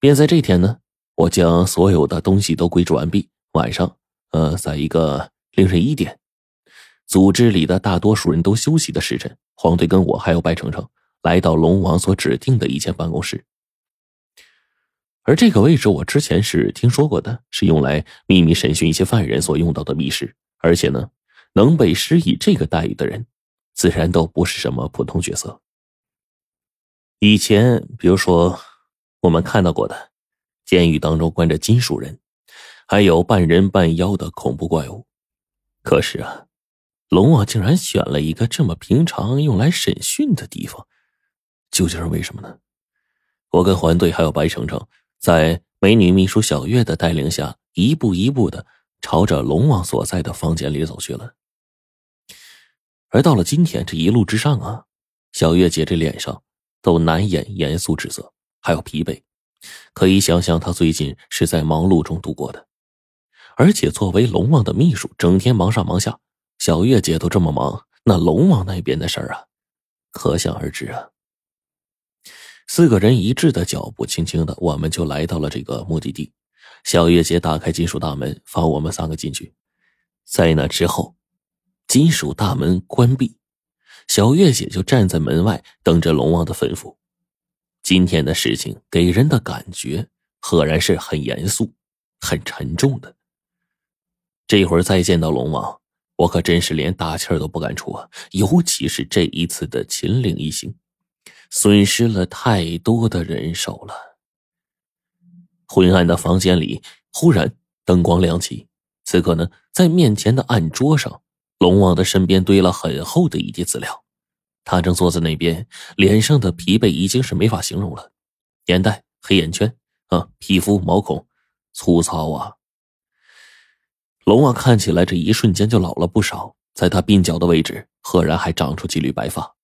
便在这天呢，我将所有的东西都归置完毕。晚上，呃，在一个凌晨一点，组织里的大多数人都休息的时辰，黄队跟我还有白程程来到龙王所指定的一间办公室。而这个位置，我之前是听说过的，是用来秘密审讯一些犯人所用到的密室。而且呢，能被施以这个待遇的人，自然都不是什么普通角色。以前，比如说我们看到过的，监狱当中关着金属人，还有半人半妖的恐怖怪物。可是啊，龙王竟然选了一个这么平常用来审讯的地方，究竟是为什么呢？我跟环队还有白程程。在美女秘书小月的带领下，一步一步的朝着龙王所在的房间里走去了。而到了今天，这一路之上啊，小月姐这脸上都难掩严肃之色，还有疲惫，可以想象他最近是在忙碌中度过的。而且作为龙王的秘书，整天忙上忙下，小月姐都这么忙，那龙王那边的事儿啊，可想而知啊。四个人一致的脚步，轻轻的，我们就来到了这个目的地。小月姐打开金属大门，放我们三个进去。在那之后，金属大门关闭，小月姐就站在门外等着龙王的吩咐。今天的事情给人的感觉，赫然是很严肃、很沉重的。这会儿再见到龙王，我可真是连大气儿都不敢出啊！尤其是这一次的秦岭一行。损失了太多的人手了。昏暗的房间里，忽然灯光亮起。此刻呢，在面前的案桌上，龙王的身边堆了很厚的一叠资料，他正坐在那边，脸上的疲惫已经是没法形容了。眼袋、黑眼圈啊，皮肤毛孔粗糙啊。龙王看起来这一瞬间就老了不少，在他鬓角的位置，赫然还长出几缕白发。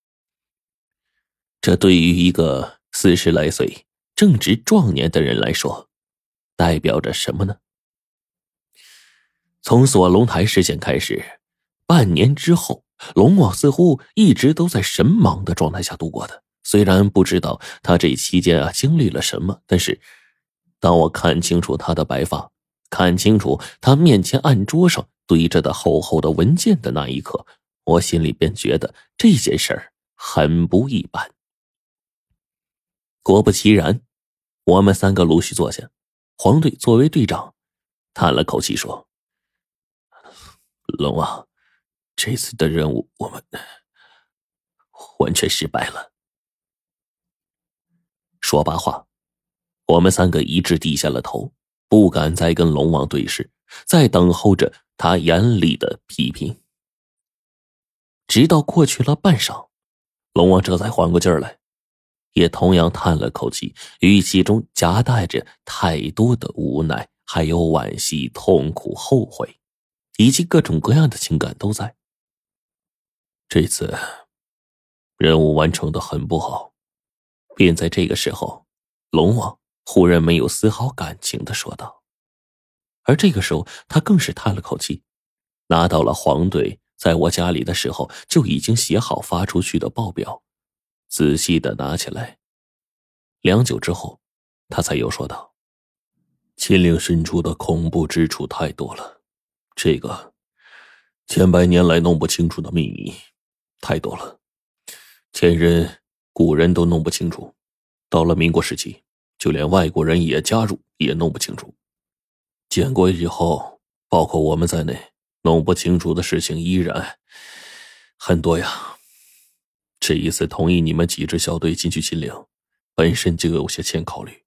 这对于一个四十来岁、正值壮年的人来说，代表着什么呢？从锁龙台事件开始，半年之后，龙王似乎一直都在神忙的状态下度过的。虽然不知道他这期间啊经历了什么，但是当我看清楚他的白发，看清楚他面前案桌上堆着的厚厚的文件的那一刻，我心里便觉得这件事儿很不一般。果不其然，我们三个陆续坐下。黄队作为队长，叹了口气说：“龙王，这次的任务我们完全失败了。”说罢话，我们三个一致低下了头，不敢再跟龙王对视，在等候着他严厉的批评。直到过去了半晌，龙王这才缓过劲儿来。也同样叹了口气，语气中夹带着太多的无奈，还有惋惜、痛苦、后悔，以及各种各样的情感都在。这次任务完成的很不好，便在这个时候，龙王忽然没有丝毫感情的说道。而这个时候，他更是叹了口气，拿到了黄队在我家里的时候就已经写好发出去的报表。仔细的拿起来，良久之后，他才又说道：“秦岭深处的恐怖之处太多了，这个千百年来弄不清楚的秘密太多了，前人古人都弄不清楚，到了民国时期，就连外国人也加入，也弄不清楚。建国以后，包括我们在内，弄不清楚的事情依然很多呀。”这一次同意你们几支小队进去秦岭，本身就有些欠考虑。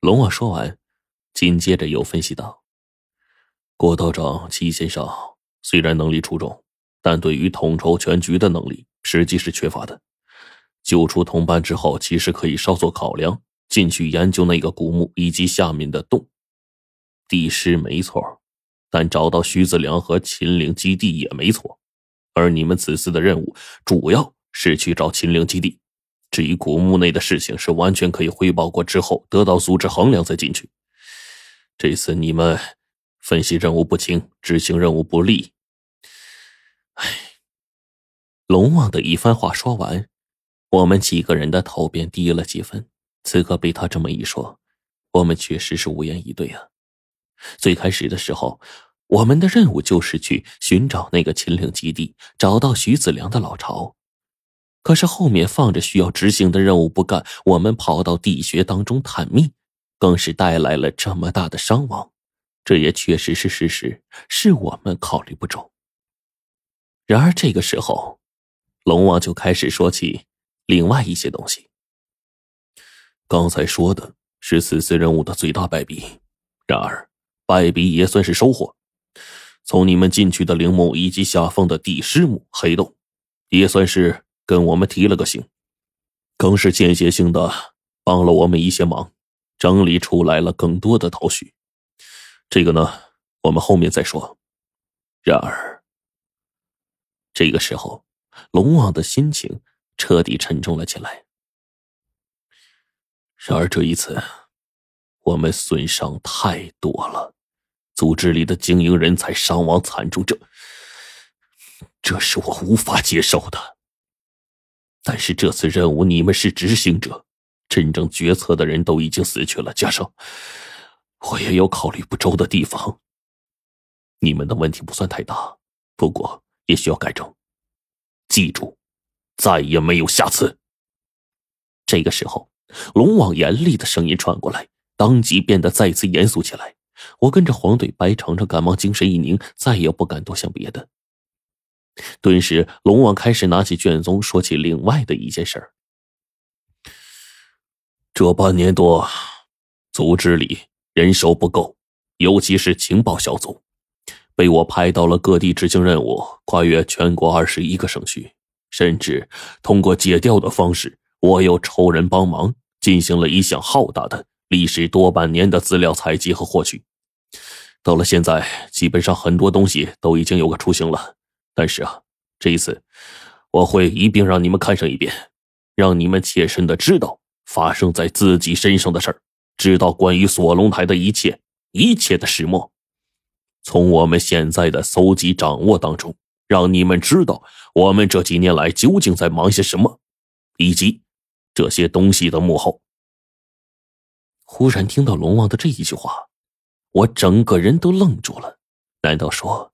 龙王说完，紧接着又分析道：“郭道长、齐先生虽然能力出众，但对于统筹全局的能力实际是缺乏的。救出同伴之后，其实可以稍作考量，进去研究那个古墓以及下面的洞。地师没错，但找到徐子良和秦岭基地也没错。而你们此次的任务主要……”是去找秦岭基地，至于古墓内的事情，是完全可以汇报过之后得到组织衡量再进去。这次你们分析任务不清，执行任务不力。龙王的一番话说完，我们几个人的头便低了几分。此刻被他这么一说，我们确实是无言以对啊。最开始的时候，我们的任务就是去寻找那个秦岭基地，找到徐子良的老巢。可是后面放着需要执行的任务不干，我们跑到地穴当中探秘，更是带来了这么大的伤亡。这也确实是事实，是我们考虑不周。然而这个时候，龙王就开始说起另外一些东西。刚才说的是此次任务的最大败笔，然而败笔也算是收获。从你们进去的陵墓以及下方的地尸墓黑洞，也算是跟我们提了个醒，更是间歇性的帮了我们一些忙，整理出来了更多的头绪。这个呢，我们后面再说。然而，这个时候，龙王的心情彻底沉重了起来。然而这一次，我们损伤太多了，组织里的精英人才伤亡惨重，这，这是我无法接受的。但是这次任务，你们是执行者，真正决策的人都已经死去了，加上……我也有考虑不周的地方。你们的问题不算太大，不过也需要改正。记住，再也没有下次。这个时候，龙王严厉的声音传过来，当即变得再次严肃起来。我跟着黄队、白程程赶忙精神一凝，再也不敢多想别的。顿时，龙王开始拿起卷宗，说起另外的一件事儿。这半年多，组织里。人手不够，尤其是情报小组，被我派到了各地执行任务，跨越全国二十一个省区，甚至通过借调的方式，我又抽人帮忙，进行了一项浩大的、历时多半年的资料采集和获取。到了现在，基本上很多东西都已经有个雏形了。但是啊，这一次我会一并让你们看上一遍，让你们切身的知道发生在自己身上的事儿。知道关于锁龙台的一切，一切的始末，从我们现在的搜集掌握当中，让你们知道我们这几年来究竟在忙些什么，以及这些东西的幕后。忽然听到龙王的这一句话，我整个人都愣住了。难道说，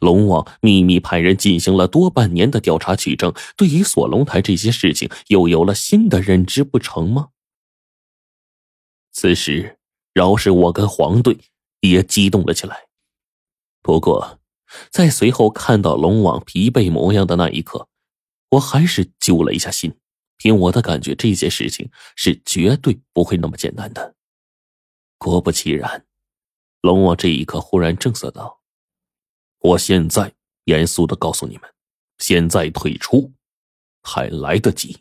龙王秘密派人进行了多半年的调查取证，对于锁龙台这些事情又有了新的认知不成吗？此时，饶是我跟黄队也激动了起来。不过，在随后看到龙王疲惫模样的那一刻，我还是揪了一下心。凭我的感觉，这件事情是绝对不会那么简单的。果不其然，龙王这一刻忽然正色道：“我现在严肃的告诉你们，现在退出还来得及。”